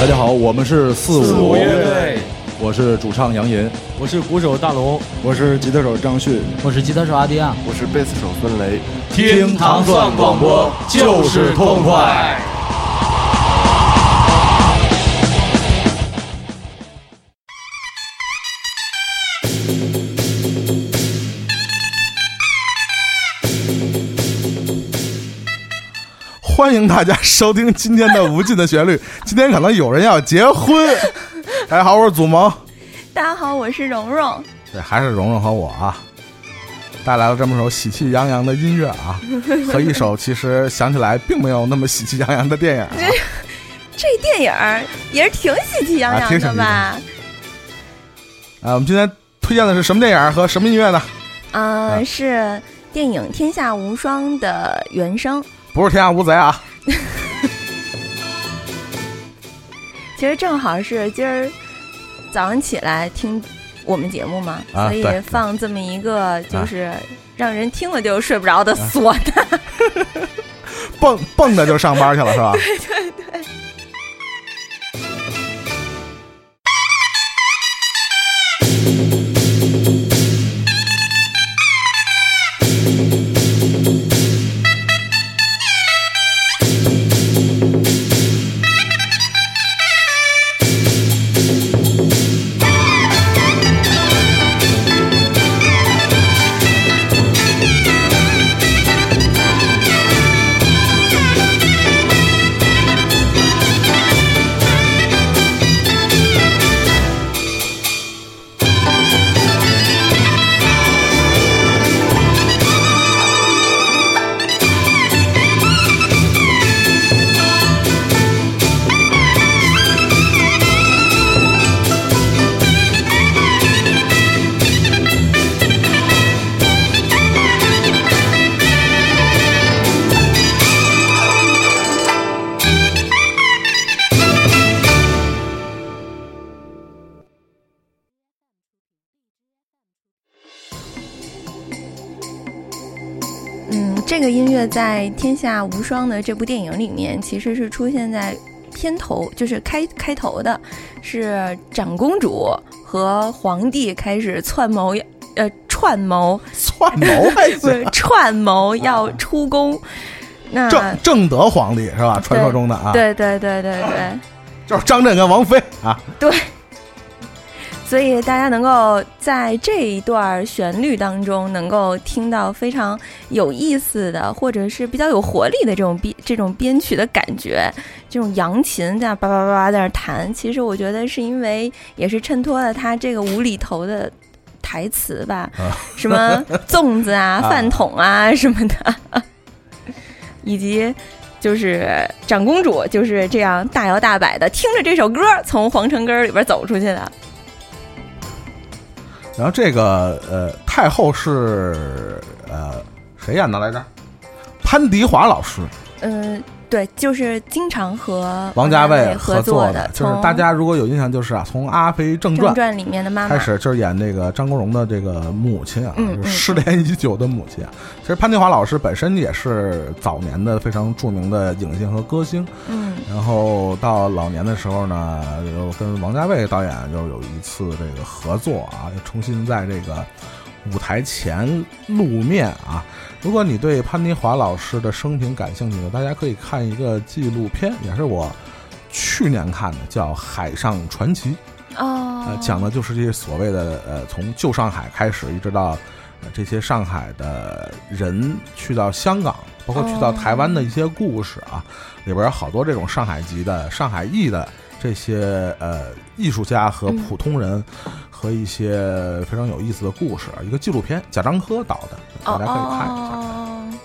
大家好，我们是四五。乐队，我是主唱杨银，我是鼓手大龙，我是吉他手张旭，我是吉他手阿迪亚，我是贝斯手孙雷。听糖蒜广播就是痛快。欢迎大家收听今天的《无尽的旋律》。今天可能有人要结婚。大 家好，我是祖萌。大家好，我是蓉蓉。对，还是蓉蓉和我啊，带来了这么首喜气洋洋的音乐啊，和一首其实想起来并没有那么喜气洋洋的电影、啊。这电影也是挺喜气洋洋的吧？啊，我们今天推荐的是什么电影和什么音乐呢？嗯、呃，是电影《天下无双》的原声。不是《天下无贼》啊。其实正好是今儿早上起来听我们节目嘛，啊、所以放这么一个就是让人听了就睡不着的唢呐，蹦蹦的就上班去了是吧？对对这个音乐在《天下无双》的这部电影里面，其实是出现在片头，就是开开头的，是长公主和皇帝开始串谋，呃，串谋，串谋 不是串谋要出宫。那正正德皇帝是吧？传说中的啊，对对对对对，就是张震跟王菲啊，对。所以大家能够在这一段旋律当中，能够听到非常有意思的，或者是比较有活力的这种编这种编曲的感觉，这种扬琴在那叭叭叭叭在那弹。其实我觉得是因为也是衬托了他这个无厘头的台词吧，啊、什么粽子啊、饭桶啊什么的，以及就是长公主就是这样大摇大摆的听着这首歌从皇城根儿里边走出去的。然后这个呃，太后是呃谁演的来着？潘迪华老师。嗯，对，就是经常和王家卫合作的。就是大家如果有印象，就是啊，从《阿飞正传》传里面的妈妈开始，就是演那个张国荣的这个母亲啊，嗯、就是失联已久的母亲啊。其实潘迪华老师本身也是早年的非常著名的影星和歌星。嗯。然后到老年的时候呢，又跟王家卫导演又有一次这个合作啊，又重新在这个舞台前露面啊。如果你对潘迪华老师的生平感兴趣呢，大家可以看一个纪录片，也是我去年看的，叫《海上传奇》。哦。呃，讲的就是这些所谓的呃，从旧上海开始，一直到、呃、这些上海的人去到香港，包括去到台湾的一些故事啊。里边有好多这种上海籍的、上海裔的这些呃艺术家和普通人，和一些非常有意思的故事。一个纪录片，贾樟柯导的，大家可以看一下。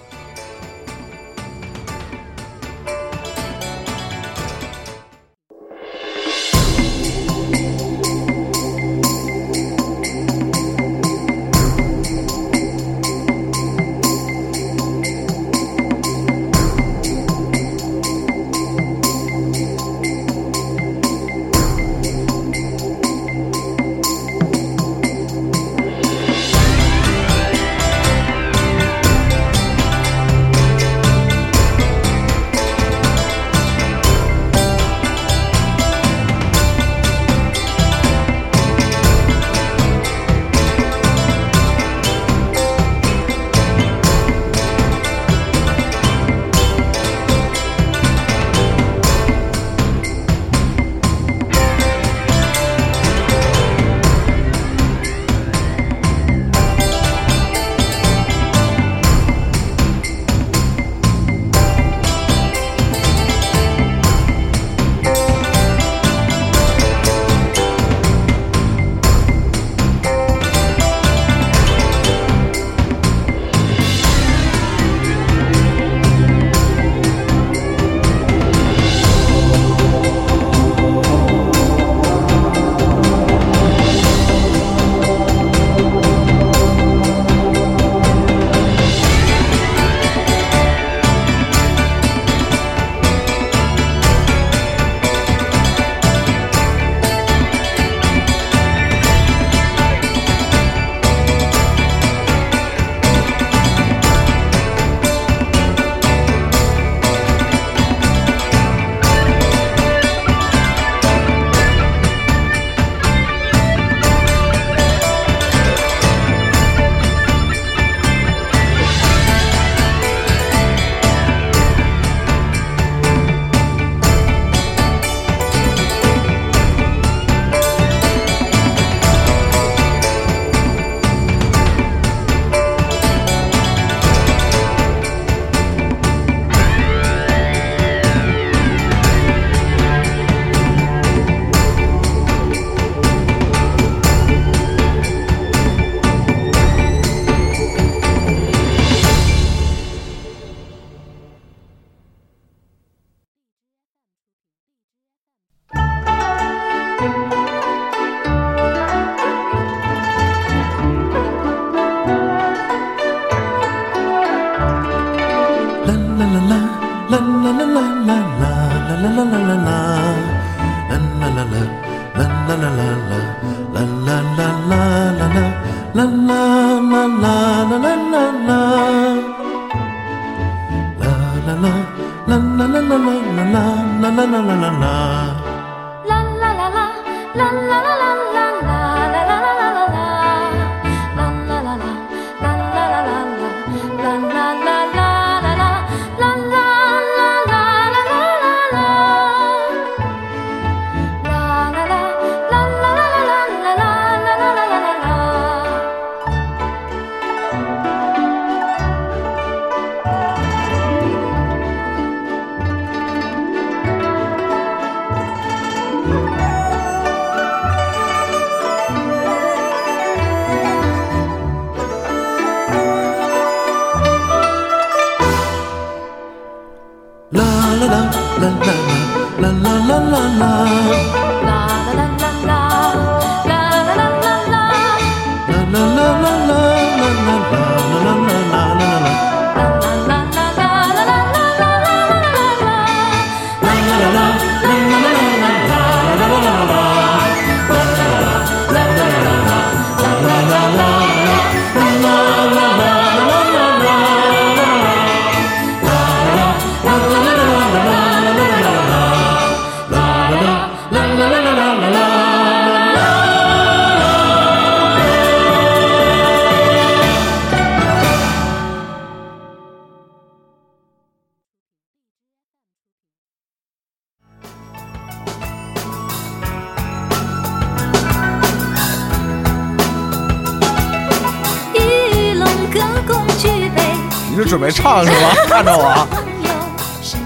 你是准备唱是吗？看着我，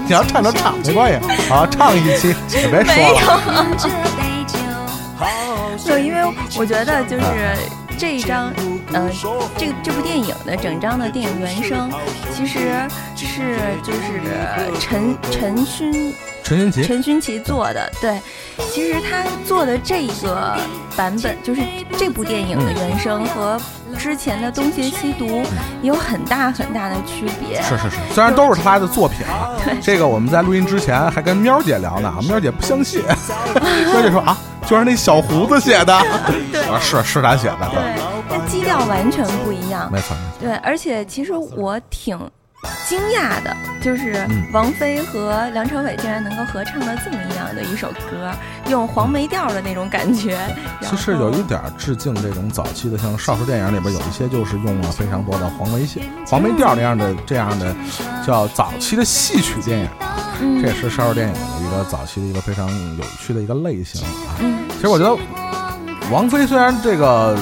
你要唱就唱没关系，好唱一期 也别说了。没有，因为我觉得就是这一张，呃，这这部电影的整张的电影原声，其实是就是陈陈勋陈勋奇陈勋奇做的。对，其实他做的这个版本，就是这部电影的原声和。之前的《东邪西毒》有很大很大的区别。是是是，虽然都是他的作品啊。对。这个我们在录音之前还跟喵姐聊呢，喵姐不相信，喵姐说啊，就是那小胡子写的。对。我说是是他写的。对。那基调完全不一样。没错。对，而且其实我挺。惊讶的就是王菲和梁朝伟竟然能够合唱的这么一样的一首歌，用黄梅调的那种感觉。其实有一点致敬这种早期的，像邵氏电影里边有一些就是用了非常多的黄梅戏、黄梅调那样的这样的叫早期的戏曲电影啊。这也是邵氏电影的一个早期的一个非常有趣的一个类型啊。其实我觉得王菲虽然这个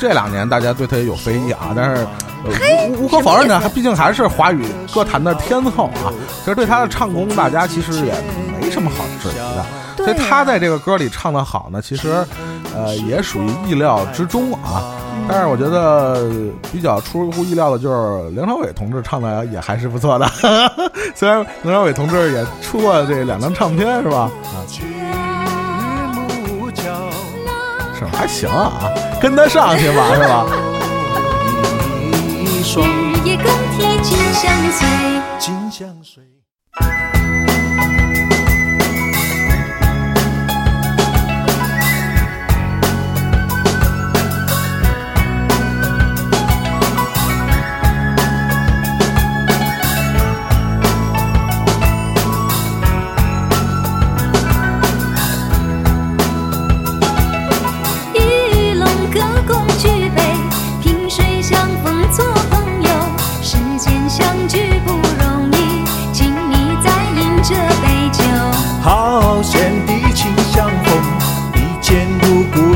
这两年大家对她也有非议啊，但是。无无可否认呢，还毕竟还是华语歌坛的天后啊。其实对他的唱功，大家其实也没什么好质疑的。所以他在这个歌里唱的好呢，其实，呃，也属于意料之中啊。但是我觉得比较出乎意料的就是梁朝伟同志唱的也还是不错的。虽然梁朝伟同志也出过这两张唱片，是吧？啊，是还行啊，跟得上去吧，是吧？日夜更替，紧相随，紧相随。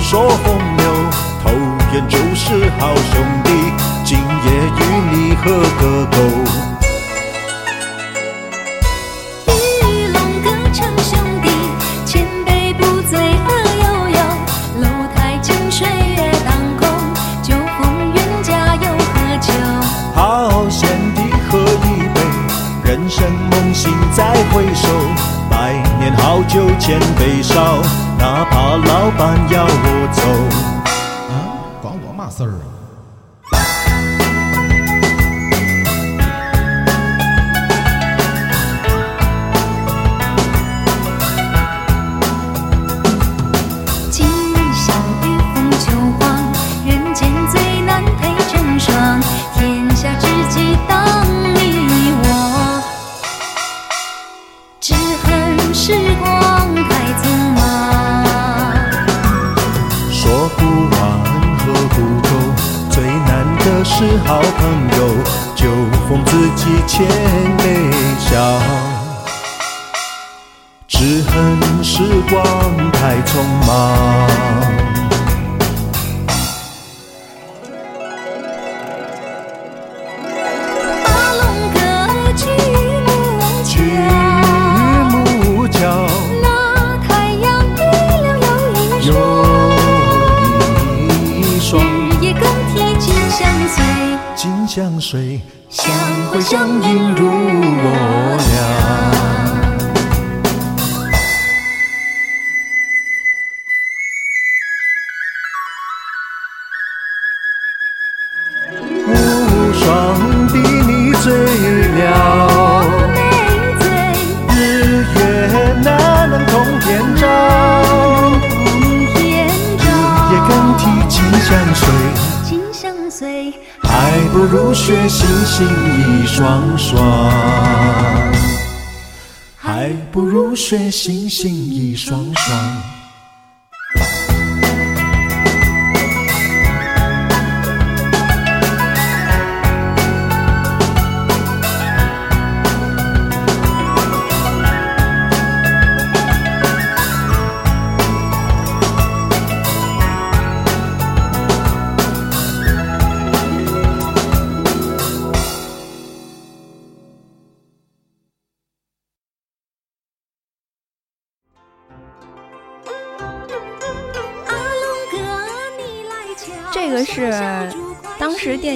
说风流，投缘就是好兄弟，今夜与你喝个够。一龙歌成兄弟，千杯不醉乐悠悠。楼台酒水月当空，酒逢冤家又何求？好兄弟喝一杯，人生梦醒再回首。百年好酒千杯少。哪怕老板要我走，啊，关我嘛事儿啊！是好朋友，就封自己千杯少。只恨时光太匆忙。相随，相会相映如我俩。不如学星星一双双，还不如学星星一双双。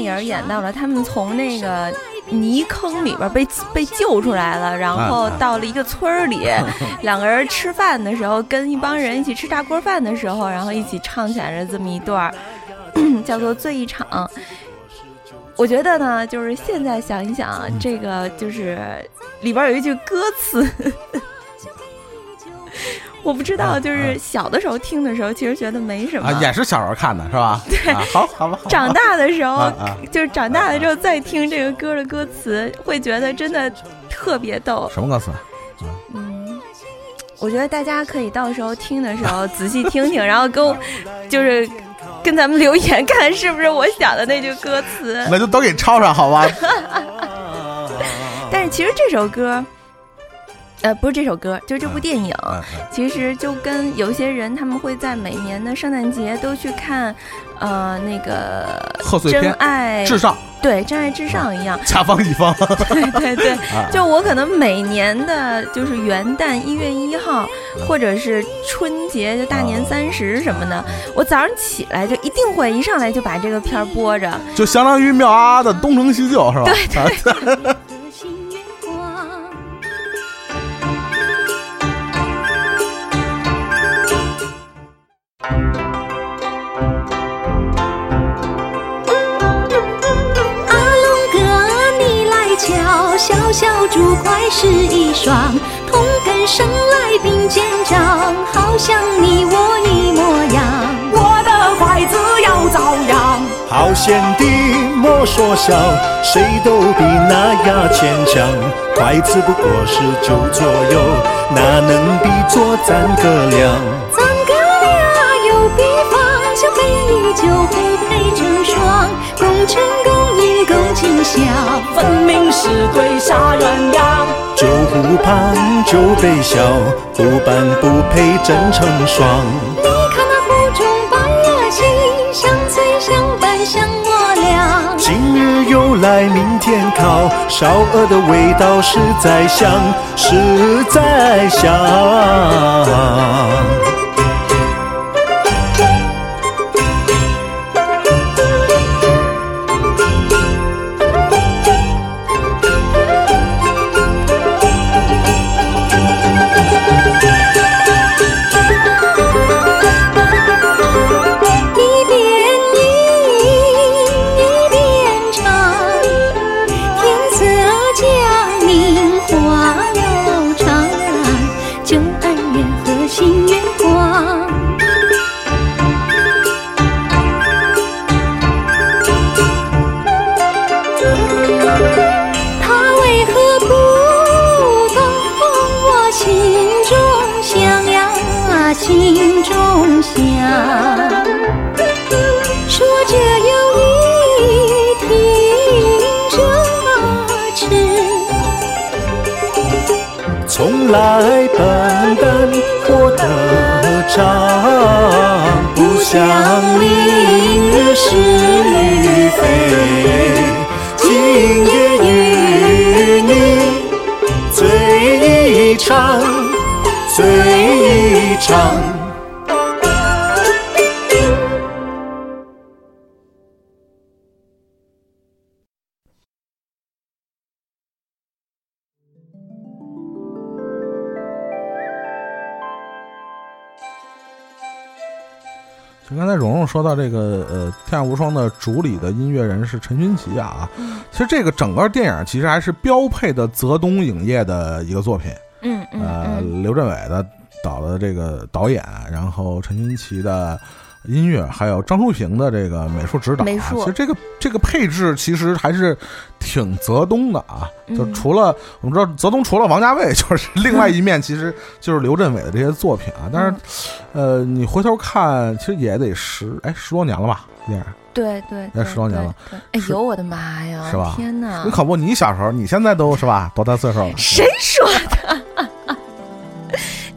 影演到了他们从那个泥坑里边被被救出来了，然后到了一个村儿里，两个人吃饭的时候，跟一帮人一起吃大锅饭的时候，然后一起唱起来了这么一段儿，叫做《醉一场》。我觉得呢，就是现在想一想，这个就是里边有一句歌词。我不知道，就是小的时候听的时候，其实觉得没什么。啊，也是小时候看的是吧？对，啊、好，好吧，长大的时候，就是长大了之后再听这个歌的歌词，会觉得真的特别逗。什么歌词？嗯，我觉得大家可以到时候听的时候仔细听听，然后跟我就是跟咱们留言，看看是不是我想的那句歌词。那就都给抄上好吧？但是其实这首歌，呃，不是这首歌，就是这部电影。嗯嗯其实就跟有些人他们会在每年的圣诞节都去看，呃，那个真贺岁片爱至上，对真爱至上一样，甲方乙方，对对对，啊就我可能每年的就是元旦一月一号，或者是春节就大年三十什么的，我早上起来就一定会一上来就把这个片儿播着。就相当于妙啊的东成西就，是吧？对和 竹筷是一双，同根生来并肩长，好像你我一模样。我的筷子要遭殃。好贤弟莫说笑，谁都比那牙签强。筷子不过是酒左右，哪能比作咱哥俩？咱哥俩酒壶配成双，共成共饮共尽孝。分明是对杀鸳鸯。酒壶旁酒杯小，不般不配真成双。你看那壶中白了情，相随相伴像我俩。今日又来明天烤，烧鹅的味道实在香，实在香。一场。就刚才蓉蓉说到这个呃《天下无双》的主理的音乐人是陈勋奇啊，其实这个整个电影其实还是标配的泽东影业的一个作品，嗯嗯呃，嗯，刘镇伟的导的这个导演，然后陈勋奇的音乐，还有张淑平的这个美术指导、啊。美术其实这个这个配置其实还是挺泽东的啊。就嗯除了、我们知道泽东除了王家卫，就是另外一面，其实就是刘镇伟的这些作品啊。但是，呃，你回头看，其实也得十哎十多年了吧，电影。对对，那十多年了。哎呦，我的妈呀！是吧天哪你！可不，你小时候，你现在都是吧？多大岁数了？谁说的？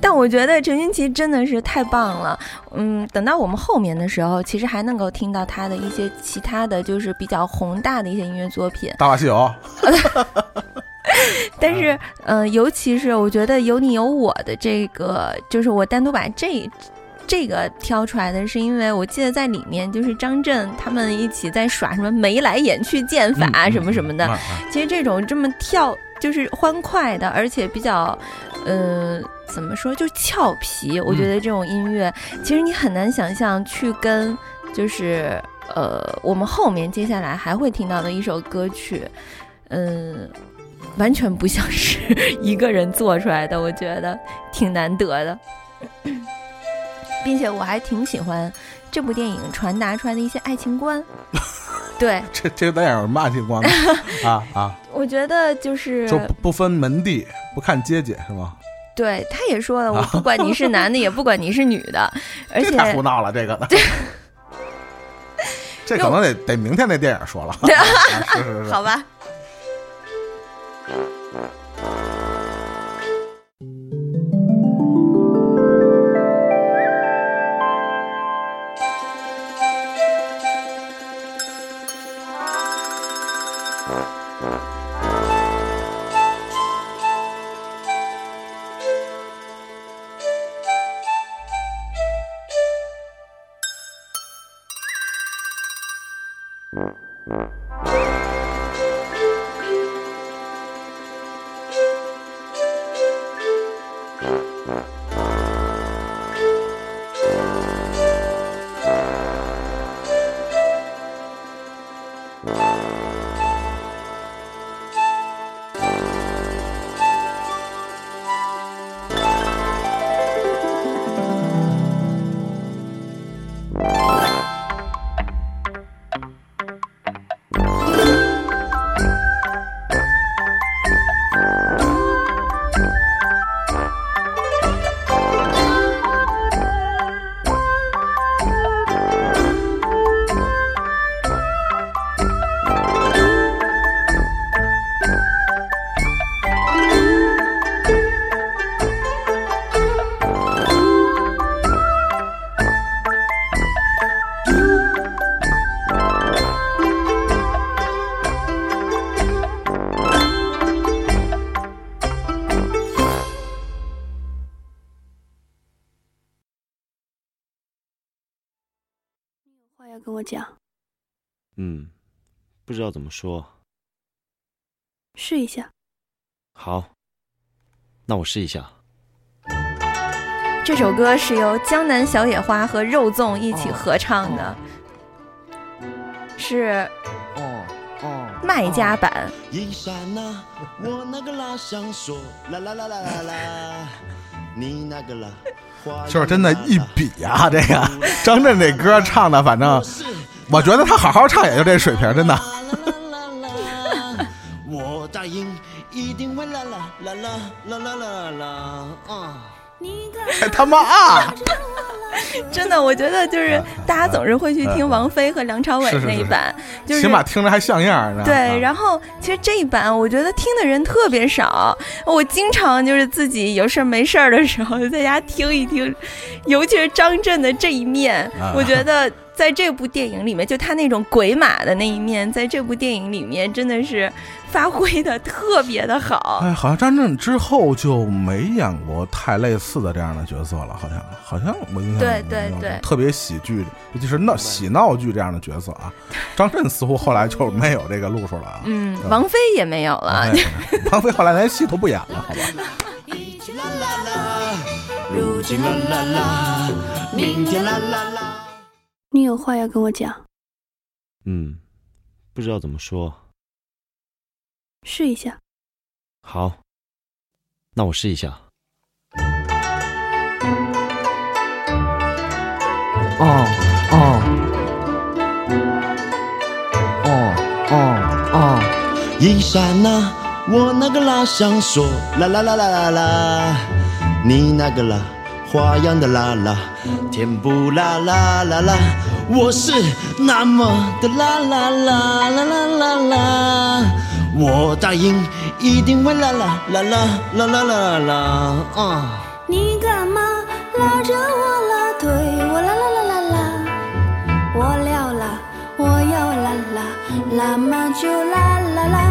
但我觉得陈勋奇真的是太棒了，嗯，等到我们后面的时候，其实还能够听到他的一些其他的就是比较宏大的一些音乐作品，大话西游，但是，嗯、尤其是我觉得有你有我的这个，就是我单独把这这个挑出来的，是因为我记得在里面就是张震他们一起在耍什么眉来眼去剑法、嗯什么什么的，嗯嗯。其实这种这么跳就是欢快的，而且比较，呃，怎么说，就是俏皮。我觉得这种音乐，其实你很难想象去跟，就是呃，我们后面接下来还会听到的一首歌曲，嗯、完全不像是 一个人做出来的，我觉得挺难得的，并且我还挺喜欢这部电影传达出来的一些爱情观。对，这这个电影有什么爱情观呢？啊啊，我觉得就是就不不分门第，不看阶级是吗？对，他也说了，我不管你是男的，也不管你是女的，而这太胡闹了，这个。这可能得得明天那电影说了。啊是是是，好吧，话要跟我讲，嗯，不知道怎么说。试一下。好，那我试一下。这首歌是由江南小野花和肉粽一起合唱的，是哦哦，卖家版。一刹那，我那个拉想说啦啦啦啦啦啦，你那个啦，花就是真的，一比啊，这个张震这歌唱的，反正我觉得他好好唱也就这水平，真的。我答应一定会啦啦啦啦啦啦啦啦啊！还 他妈啊！真的，我觉得就是嗯。大大家总是会去听嗯。王菲和梁朝伟是是是是。那一版，就是起码听着还像样儿呢。对，啊然后其实这一版我觉得听的人特别少，我经常就是自己有事儿没事儿的时候在家听一听，尤其是张震的这一面，啊。我觉得在这部电影里面，就他那种鬼马的那一面，在这部电影里面真的是发挥的特别的好。哎，好像张震之后就没演过太类似的这样的角色了，好像好像我印象对对对特别喜剧，尤其是闹喜闹剧这样的角色啊。张震似乎后来就没有这个路数了啊。嗯，王菲也没有了。哎王菲后来连戏都不演了，好吧？一起啦啦啦，如今啦啦啦，明天啦啦啦。你有话要跟我讲，嗯，不知道怎么说。试一下。好，那我试一下。哦哦。哦哦哦，一刹那，我那个啦想说啦啦啦啦啦啦，你那个啦花样的啦啦，甜不啦啦啦啦，我是那么的啦啦啦啦啦啦啦，我答应一定会啦啦啦啦啦啦啦啦啊！你干嘛拉着我拉推我啦啦啦啦啦，我撩啦，我要啦啦，啦嘛就啦啦啦，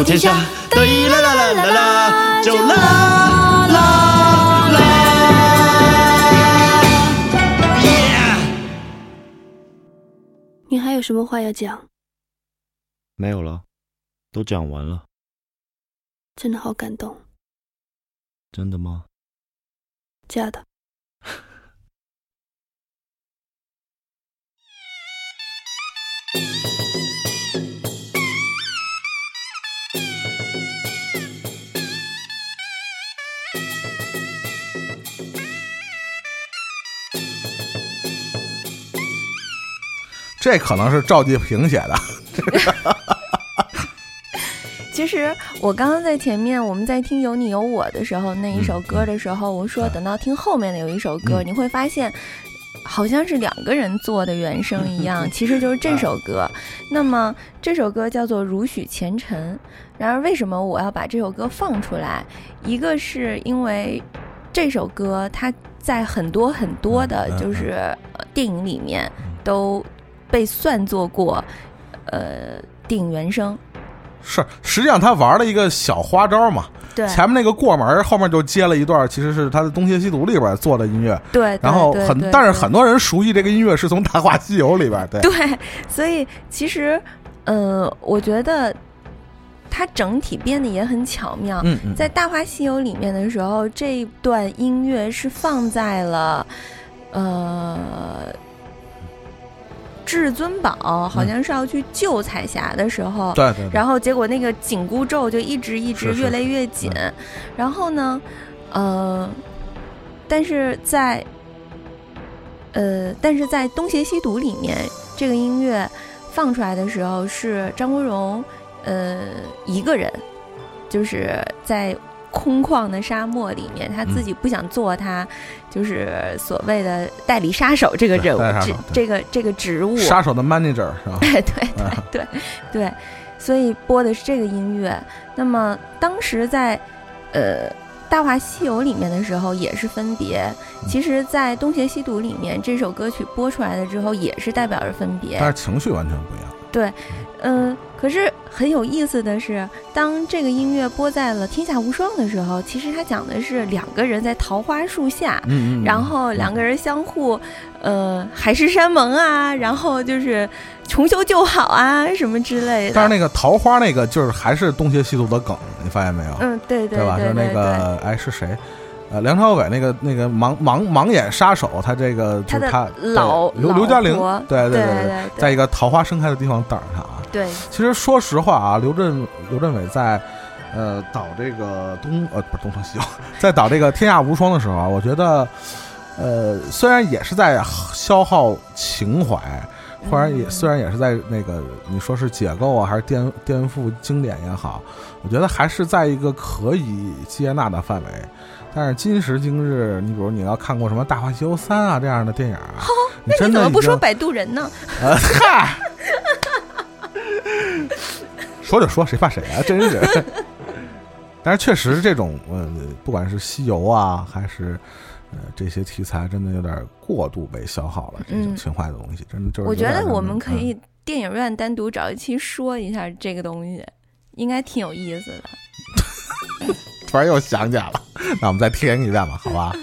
走天下，对啦啦啦啦啦，就啦啦啦。你还有什么话要讲？没有了，都讲完了。真的好感动，真的吗？假的。这可能是赵继平写的，其实我刚刚在前面我们在听《有你有我》的时候，那一首歌的时候，我说等到听后面的有一首歌，嗯你会发现。好像是两个人做的原声一样，其实就是这首歌。那么这首歌叫做《如许前尘》。然而，为什么我要把这首歌放出来？一个是因为这首歌它在很多很多的，就是呃电影里面都被算作过，呃，电影原声。是实际上他玩了一个小花招嘛。对，前面那个过门，后面就接了一段，其实是他的《东邪西毒》里边做的音乐。对，然后很，但是很多人熟悉这个音乐是从《大话西游》里边。对，对，所以其实，呃，我觉得它整体编的也很巧妙。嗯嗯，在《大话西游》里面的时候，这一段音乐是放在了，呃。至尊宝好像是要去救彩霞的时候，对对对，然后结果那个紧箍咒就一直一直越来越紧，然后呢，呃，但是在呃，但是在《东邪西毒》里面，这个音乐放出来的时候是张国荣呃一个人，就是在空旷的沙漠里面，他自己不想做他就是所谓的代理杀手这个人物这这个这个职务，杀手的 manager 是吧？对对对对对，所以播的是这个音乐。那么当时在呃大话西游》里面的时候也是分别，其实，在《东邪西毒》里面这首歌曲播出来了之后，也是代表着分别。但是情绪完全不一样。对，嗯，可是很有意思的是，当这个音乐播在了《天下无双》的时候，其实它讲的是两个人在桃花树下，嗯嗯，然后两个人相互，呃，海誓山盟啊，然后就是重修旧好啊，什么之类的。但是那个桃花那个就是还是东邪西毒的梗，你发现没有？嗯，对对对吧？就是那个哎是谁？呃，梁朝伟那个那个盲盲盲眼杀手，他这个就是他老刘刘嘉玲，对对对，在一个桃花盛开的地方等着他啊。对，其实说实话啊，刘镇刘镇伟在呃导这个东呃不是东成西就，在导这个天下无双的时候啊，我觉得呃虽然也是在消耗情怀，或者也虽然也是在那个你说是解构啊，还是颠颠覆经典也好，我觉得还是在一个可以接纳的范围。但是今时今日，你比如你要看过什么《大话西游三》啊这样的电影啊，那你怎么不说摆渡人呢？呃嗨，说就说，谁怕谁啊？真是。但是确实，这种呃，不管是西游啊，还是呃这些题材，真的有点过度被消耗了。这种情怀的东西，真的就是。我觉得我们可以电影院单独找一期说一下这个东西，应该挺有意思的。突然又想起来了，那我们再听一遍吧，好吧？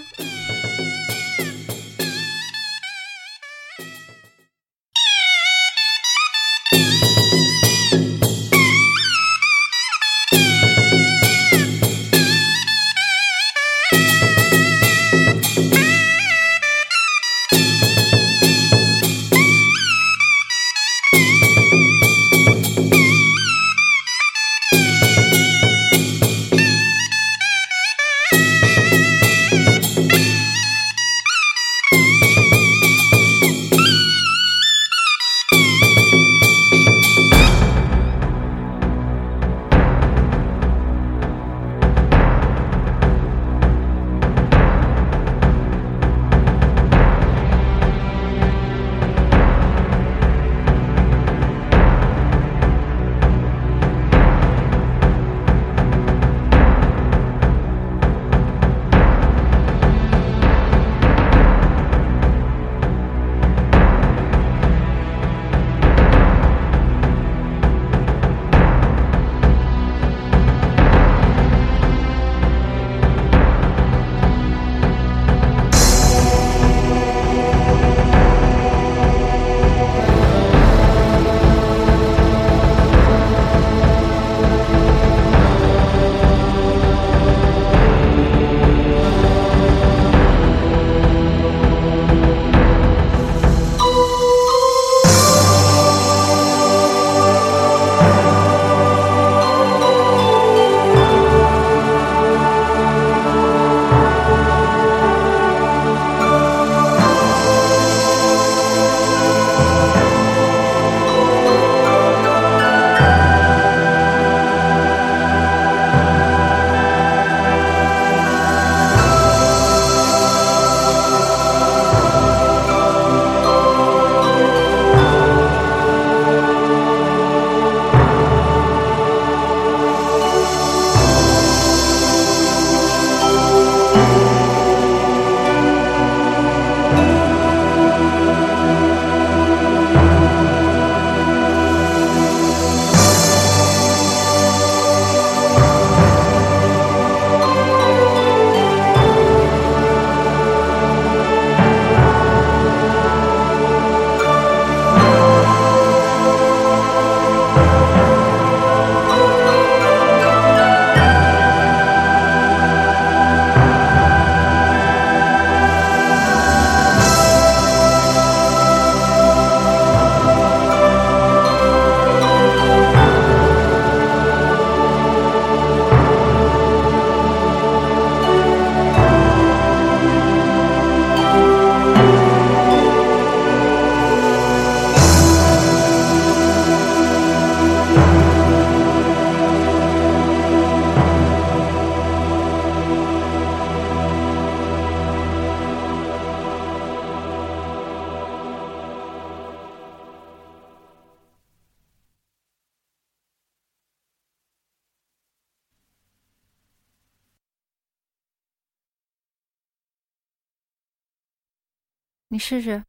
你试试。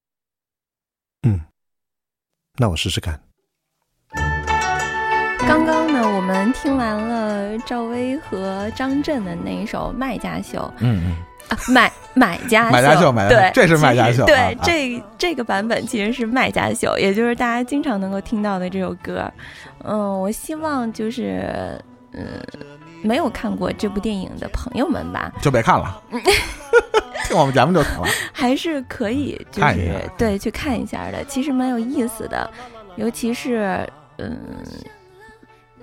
嗯，那我试试看。刚刚呢，我们听完了赵薇和张震的那一首《卖家秀》。嗯嗯。啊，买买家买家秀，买对，这是卖家秀。对，啊、这这个版本其实是卖家秀，也就是大家经常能够听到的这首歌。嗯，我希望就是嗯，没有看过这部电影的朋友们吧，就别看了，听我们节目就行了。还是可以，就是对去看一下的，其实蛮有意思的，尤其是嗯，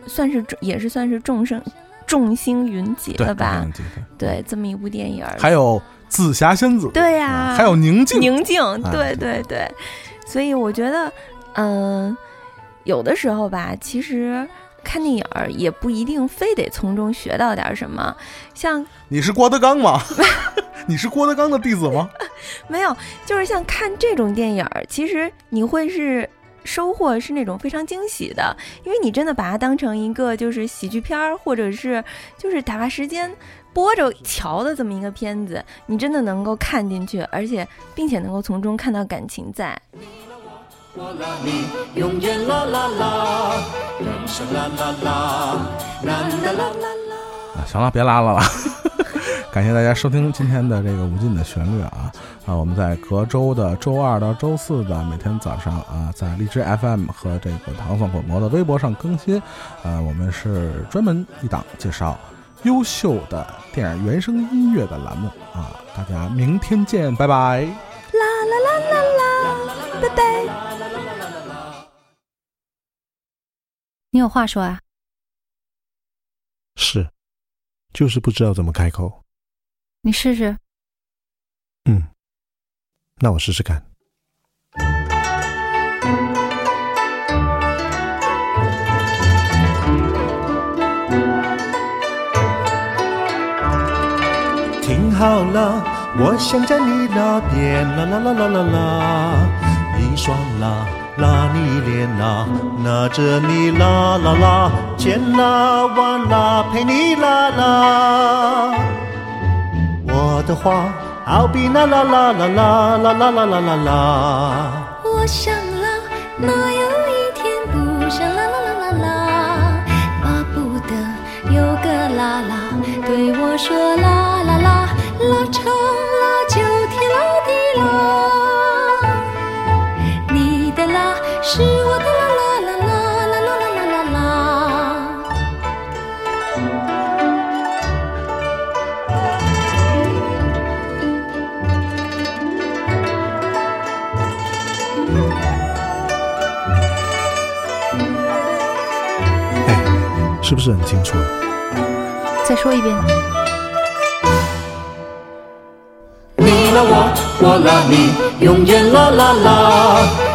算是也是算是众生。众星云集了吧？对，这么一部电影，还有紫霞仙子，对呀，还有宁静，宁静，对对对。所以我觉得，嗯，有的时候吧，其实看电影也不一定非得从中学到点什么。像你是郭德纲吗？你是郭德纲的弟子吗？没有，就是像看这种电影，其实你会是。收获是那种非常惊喜的，因为你真的把它当成一个就是喜剧片儿，或者是就是打发时间播着瞧的这么一个片子，你真的能够看进去，而且并且能够从中看到感情在。火辣你永远啦啦啦啦啦啦啦啦啦啦啊，行了，别拉了了！感谢大家收听今天的这个无尽的旋律啊啊！我们在隔周的周二到周四的每天早上啊，在荔枝 FM 和这个糖蒜广播的微博上更新。呃，我们是专门一档介绍优秀的电影原声音乐的栏目啊！大家明天见，拜拜！啦啦啦啦啦，拜拜！你有话说啊？是，就是不知道怎么开口。你试试。嗯，那我试试看。听好了，我想在你那边，啦啦啦啦啦啦，一双啦拉你脸啦，拉着你啦啦啦，牵啦万啦，陪你啦啦。我的话好比啦啦啦啦啦啦啦啦啦啦啦。我想啦，哪有一天不想啦啦啦啦啦，巴不得有个啦啦对我说啦啦啦，拉长啦就天啦地啦。是我的啦啦啦啦啦啦啦啦啦。哎，是不是很清楚？再说一遍。你啦我，我啦你，永远啦啦啦，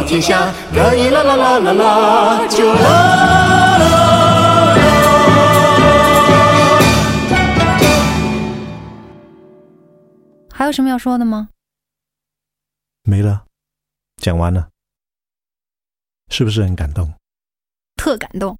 走天下可以啦啦啦啦啦，就啦啦。还有什么要说的吗？没了，讲完了，是不是很感动？特感动。